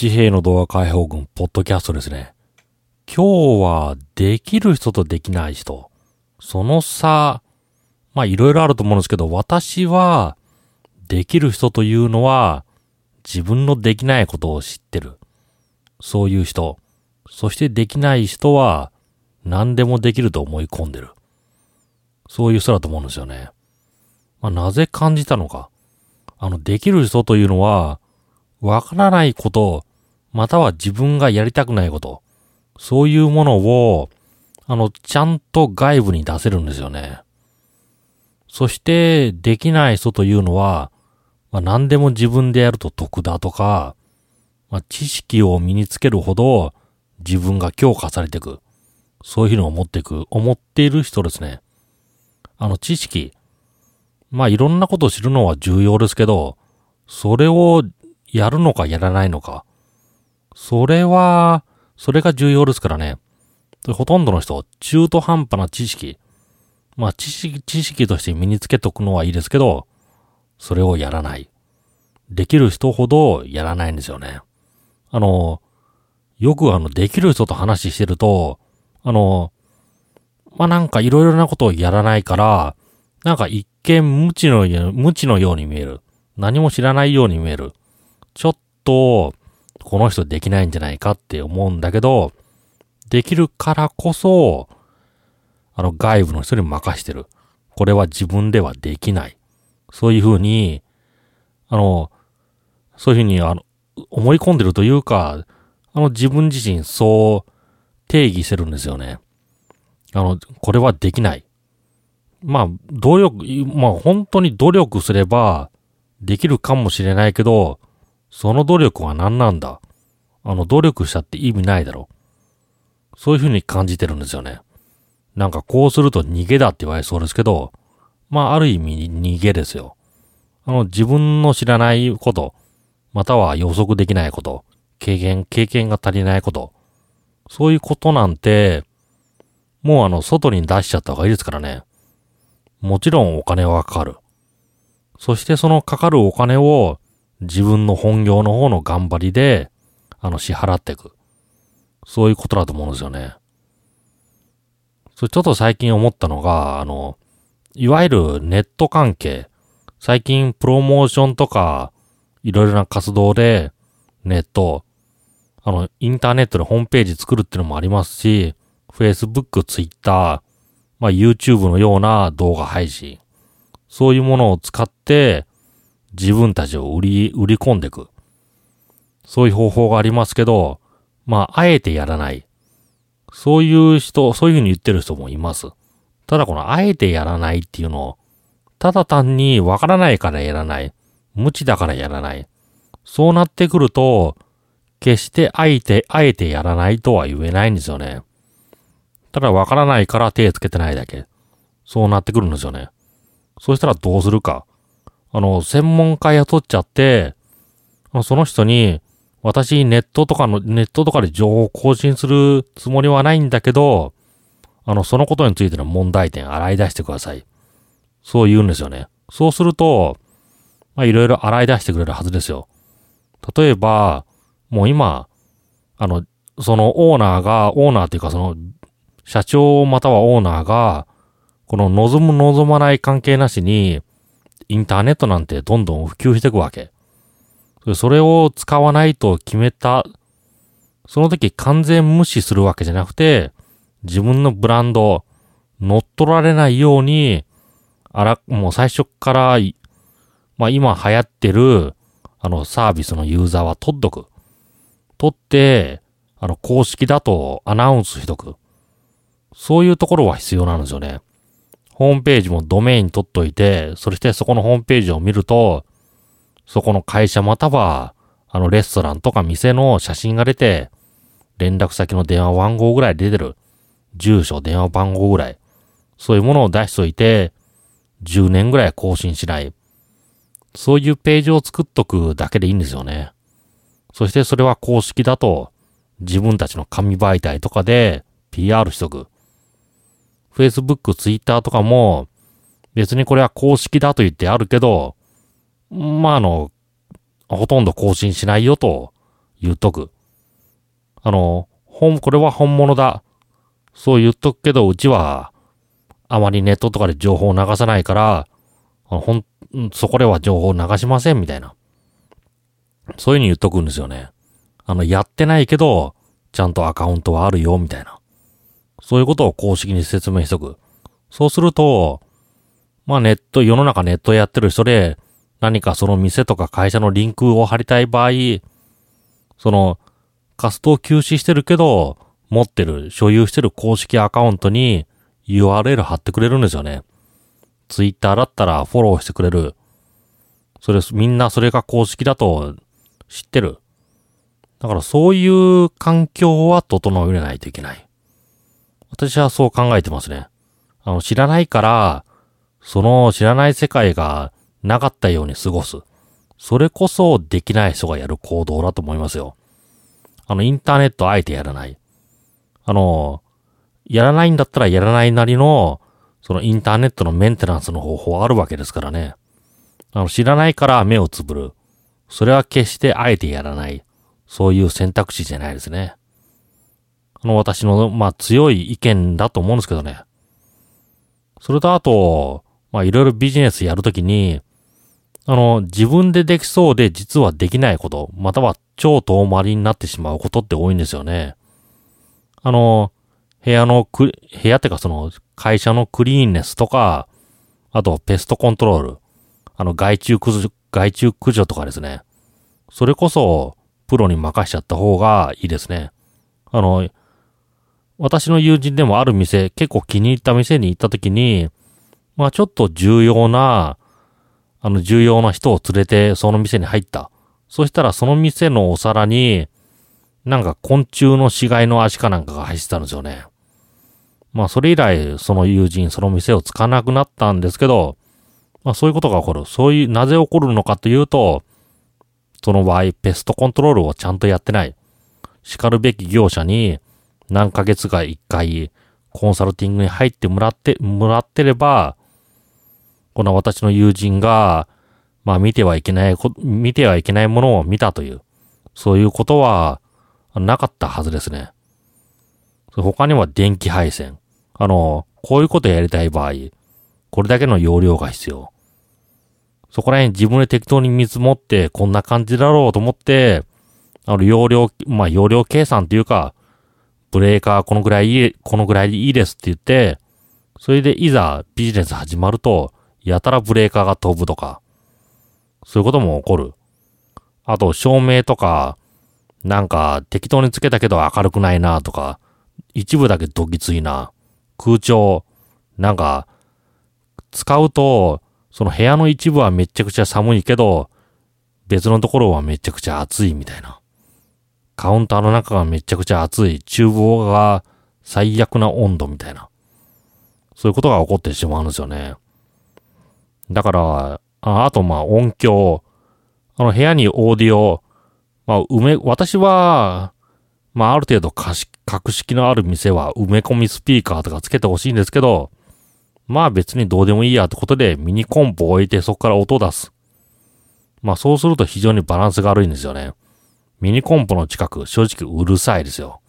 地平の動画解放軍ポッドキャストですね。今日はできる人とできない人。その差、まあいろいろあると思うんですけど、私はできる人というのは自分のできないことを知ってる。そういう人。そしてできない人は何でもできると思い込んでる。そういう人だと思うんですよね。まあなぜ感じたのか。あの、できる人というのは、わからないこと、または自分がやりたくないこと、そういうものを、あの、ちゃんと外部に出せるんですよね。そして、できない人というのは、まあ、何でも自分でやると得だとか、まあ、知識を身につけるほど自分が強化されていく。そういうのを持っていく、思っている人ですね。あの、知識。まあ、いろんなことを知るのは重要ですけど、それをやるのかやらないのか。それは、それが重要ですからね。ほとんどの人、中途半端な知識。まあ、知識、知識として身につけとくのはいいですけど、それをやらない。できる人ほどやらないんですよね。あの、よくあの、できる人と話してると、あの、まあ、なんかいろいろなことをやらないから、なんか一見無知の無知のように見える。何も知らないように見える。ちょっと、この人できないんじゃないかって思うんだけど、できるからこそ、あの外部の人に任してる。これは自分ではできない。そういうふうに、あの、そういうふうに、あの、思い込んでるというか、あの自分自身そう定義してるんですよね。あの、これはできない。まあ、努力、まあ本当に努力すればできるかもしれないけど、その努力は何なんだ？あの、努力したって意味ないだろ。そういうふうに感じてるんですよね。なんかこうすると逃げだって言われそうですけど、まあある意味逃げですよ。あの、自分の知らないこと、または予測できないこと、経験、経験が足りないこと、そういうことなんて、もうあの、外に出しちゃった方がいいですからね。もちろんお金はかかる。そしてそのかかるお金を自分の本業の方の頑張りで、あの、支払っていく。そういうことだと思うんですよね。それちょっと最近思ったのが、あの、いわゆるネット関係。最近プロモーションとか、いろいろな活動で、ネット、あの、インターネットでホームページ作るっていうのもありますし、Facebook、Twitter、まあ YouTube のような動画配信。そういうものを使って、自分たちを売り、売り込んでいく。そういう方法がありますけど、まあ、あえてやらない。そういう人、そういうふうに言ってる人もいます。ただこの、あえてやらないっていうのを、ただ単にわからないからやらない。無知だからやらない。そうなってくると、決してあえて、あえてやらないとは言えないんですよね。ただわからないから手つけてないだけ。そうなってくるんですよね。そしたらどうするか。あの、専門家雇っちゃって、その人に、私ネットとかの、ネットとかで情報を更新するつもりはないんだけど、あの、そのことについての問題点洗い出してください。そう言うんですよね。そうすると、まあ、いろいろ洗い出してくれるはずですよ。例えば、もう今、あの、そのオーナーが、オーナーっていうかその、社長またはオーナーが、この望む望まない関係なしに、インターネットなんてどんどん普及していくわけ。それを使わないと決めた、その時完全無視するわけじゃなくて、自分のブランド、乗っ取られないように、あら、もう最初から、まあ今流行ってる、あのサービスのユーザーは取っとく。取って、あの公式だとアナウンスしとく。そういうところは必要なんですよね。ホームページもドメイン取っといて、そしてそこのホームページを見ると、そこの会社または、あのレストランとか店の写真が出て、連絡先の電話番号ぐらい出てる。住所、電話番号ぐらい。そういうものを出しといて、10年ぐらい更新しない。そういうページを作っとくだけでいいんですよね。そしてそれは公式だと、自分たちの紙媒体とかで PR しとく。Facebook、Twitter とかも、別にこれは公式だと言ってあるけど、まあ、あの、ほとんど更新しないよと言っとく。あの、本、これは本物だ。そう言っとくけど、うちは、あまりネットとかで情報を流さないから、ほん、そこでは情報を流しません、みたいな。そういうふうに言っとくんですよね。あの、やってないけど、ちゃんとアカウントはあるよ、みたいな。そういうことを公式に説明しとく。そうすると、まあネット、世の中ネットやってる人で、何かその店とか会社のリンクを貼りたい場合、その、活動休止してるけど、持ってる、所有してる公式アカウントに URL 貼ってくれるんですよね。ツイッターだったらフォローしてくれる。それ、みんなそれが公式だと知ってる。だからそういう環境は整えないといけない。私はそう考えてますね。あの、知らないから、その知らない世界がなかったように過ごす。それこそできない人がやる行動だと思いますよ。あの、インターネットあえてやらない。あの、やらないんだったらやらないなりの、そのインターネットのメンテナンスの方法あるわけですからね。あの、知らないから目をつぶる。それは決してあえてやらない。そういう選択肢じゃないですね。あの、私の、まあ、強い意見だと思うんですけどね。それとあと、まあ、いろいろビジネスやるときに、あの、自分でできそうで実はできないこと、または超遠回りになってしまうことって多いんですよね。あの、部屋のく、部屋ってかその、会社のクリーンネスとか、あとペストコントロール、あの、害虫駆除、害虫駆除とかですね。それこそ、プロに任しちゃった方がいいですね。あの、私の友人でもある店、結構気に入った店に行った時に、まあちょっと重要な、あの重要な人を連れてその店に入った。そしたらその店のお皿に、なんか昆虫の死骸の足かなんかが入ってたんですよね。まあそれ以来その友人その店を使わなくなったんですけど、まあそういうことが起こる。そういう、なぜ起こるのかというと、その場合ペストコントロールをちゃんとやってない。叱るべき業者に何ヶ月か一回コンサルティングに入ってもらって、もらってれば、この私の友人が、まあ見てはいけない、見てはいけないものを見たという、そういうことはなかったはずですね。他には電気配線。あの、こういうことやりたい場合、これだけの容量が必要。そこら辺自分で適当に見積もって、こんな感じだろうと思って、あの、容量、まあ、容量計算っていうか、ブレーカーこのぐらいいい、このぐらいでいいですって言って、それでいざビジネス始まると、やたらブレーカーが飛ぶとか、そういうことも起こる。あと、照明とか、なんか適当につけたけど明るくないなとか、一部だけどぎついな。空調、なんか、使うと、その部屋の一部はめちゃくちゃ寒いけど、別のところはめちゃくちゃ暑いみたいな。カウンターの中がめちゃくちゃ暑い、厨房が最悪な温度みたいな。そういうことが起こってしまうんですよね。だから、ああと、まあ、音響。あの、部屋にオーディオ。まあ、埋め、私は、まあ、ある程度格式のある店は埋め込みスピーカーとかつけてほしいんですけど、まあ別にどうでもいいやってことでミニコンポ置いてそこから音を出す。まあそうすると非常にバランスが悪いんですよね。ミニコンポの近く、正直うるさいですよ。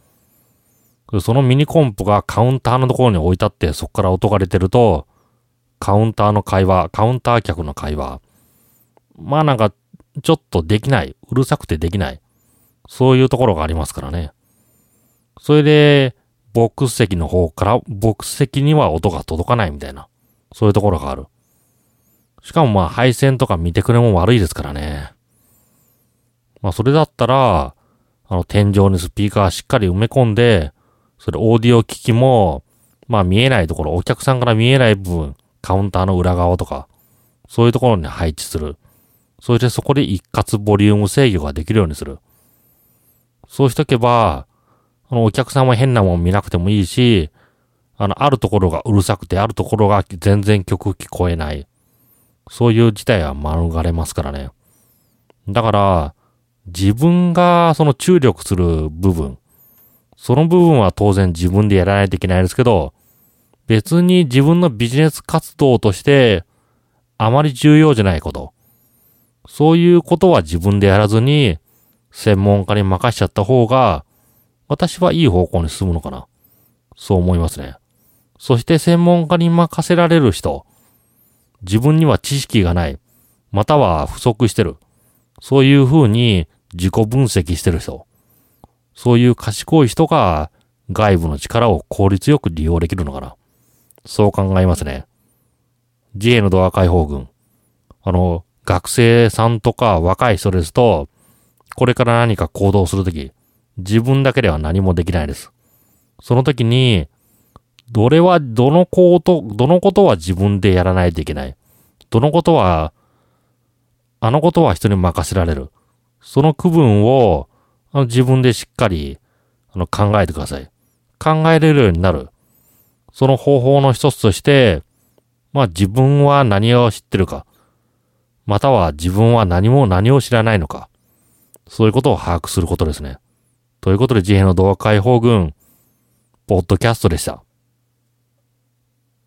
そのミニコンポがカウンターのところに置いてあってそこから音が出てると、カウンターの会話、カウンター客の会話。まあなんか、ちょっとできない。うるさくてできない。そういうところがありますからね。それで、ボックス席の方から、ボックス席には音が届かないみたいな。そういうところがある。しかもまあ配線とか見てくれも悪いですからね。まあそれだったら、あの天井にスピーカーしっかり埋め込んで、それオーディオ機器も、まあ見えないところ、お客さんから見えない部分、カウンターの裏側とか、そういうところに配置する。それでそこで一括ボリューム制御ができるようにする。そうしとけば、あの、お客さんは変なもん見なくてもいいし、あの、あるところがうるさくて、あるところが全然曲聞こえない。そういう事態は免れますからね。だから、自分がその注力する部分、その部分は当然自分でやらないといけないですけど、別に自分のビジネス活動としてあまり重要じゃないこと。そういうことは自分でやらずに、専門家に任しちゃった方が、私はいい方向に進むのかな。そう思いますね。そして専門家に任せられる人、自分には知識がない、または不足してる。そういう風に自己分析してる人。そういう賢い人が外部の力を効率よく利用できるのかな。そう考えますね。自衛のドア解放軍。あの、学生さんとか若い人ですと、これから何か行動するとき、自分だけでは何もできないです。その時に、どれは、どのこと、どのことは自分でやらないといけない。どのことは、あのことは人に任せられる。その区分を、あの自分でしっかり、あの、考えてください。考えれるようになる。その方法の一つとして、まあ自分は何を知ってるか。または自分は何も何を知らないのか。そういうことを把握することですね。ということで、自閉の動画解放軍、ポッドキャストでした。